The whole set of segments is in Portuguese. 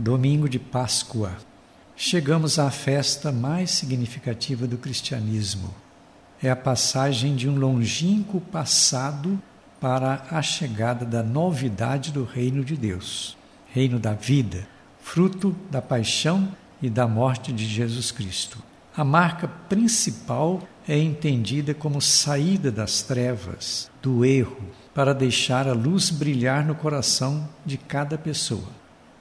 Domingo de Páscoa. Chegamos à festa mais significativa do cristianismo. É a passagem de um longínquo passado para a chegada da novidade do reino de Deus, reino da vida, fruto da paixão e da morte de Jesus Cristo. A marca principal é entendida como saída das trevas, do erro, para deixar a luz brilhar no coração de cada pessoa.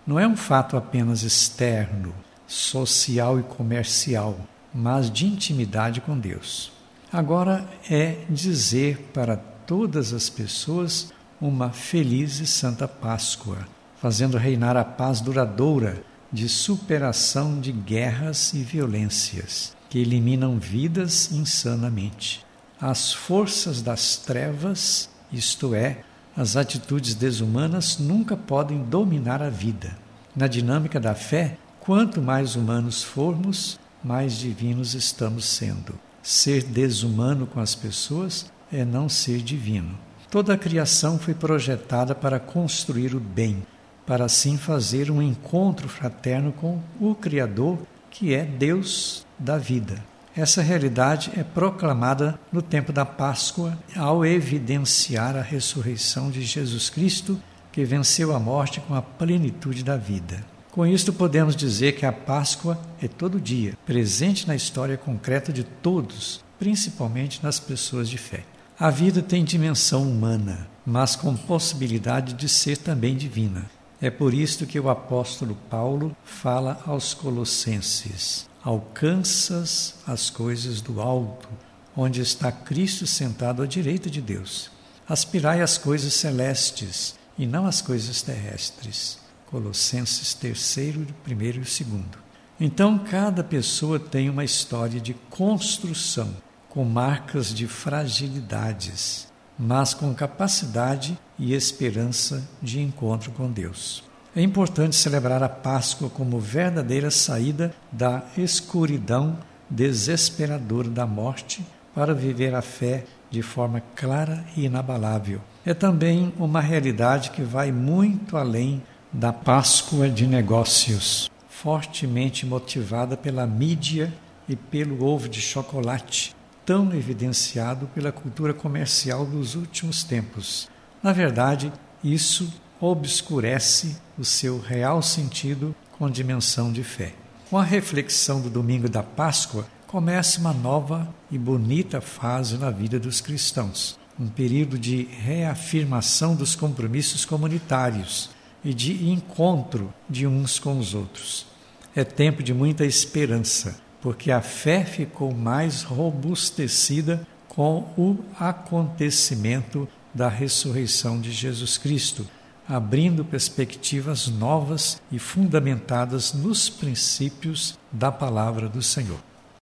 Não é um fato apenas externo, social e comercial, mas de intimidade com Deus. Agora é dizer para todas as pessoas uma feliz e santa Páscoa, fazendo reinar a paz duradoura de superação de guerras e violências que eliminam vidas insanamente. As forças das trevas, isto é, as atitudes desumanas, nunca podem dominar a vida. Na dinâmica da fé, quanto mais humanos formos, mais divinos estamos sendo. Ser desumano com as pessoas é não ser divino. Toda a criação foi projetada para construir o bem, para assim fazer um encontro fraterno com o Criador, que é Deus da vida. Essa realidade é proclamada no tempo da Páscoa ao evidenciar a ressurreição de Jesus Cristo, que venceu a morte com a plenitude da vida. Com isto, podemos dizer que a Páscoa é todo dia, presente na história concreta de todos, principalmente nas pessoas de fé. A vida tem dimensão humana, mas com possibilidade de ser também divina. É por isto que o apóstolo Paulo fala aos Colossenses: Alcanças as coisas do alto, onde está Cristo sentado à direita de Deus. Aspirai às coisas celestes e não às coisas terrestres. Colossenses 3, 1 e 2. Então, cada pessoa tem uma história de construção com marcas de fragilidades, mas com capacidade e esperança de encontro com Deus. É importante celebrar a Páscoa como verdadeira saída da escuridão desesperadora da morte para viver a fé de forma clara e inabalável. É também uma realidade que vai muito além da Páscoa de negócios, fortemente motivada pela mídia e pelo ovo de chocolate, tão evidenciado pela cultura comercial dos últimos tempos. Na verdade, isso obscurece o seu real sentido com dimensão de fé. Com a reflexão do domingo da Páscoa, começa uma nova e bonita fase na vida dos cristãos, um período de reafirmação dos compromissos comunitários e de encontro de uns com os outros. É tempo de muita esperança, porque a fé ficou mais robustecida com o acontecimento da ressurreição de Jesus Cristo, abrindo perspectivas novas e fundamentadas nos princípios da palavra do Senhor.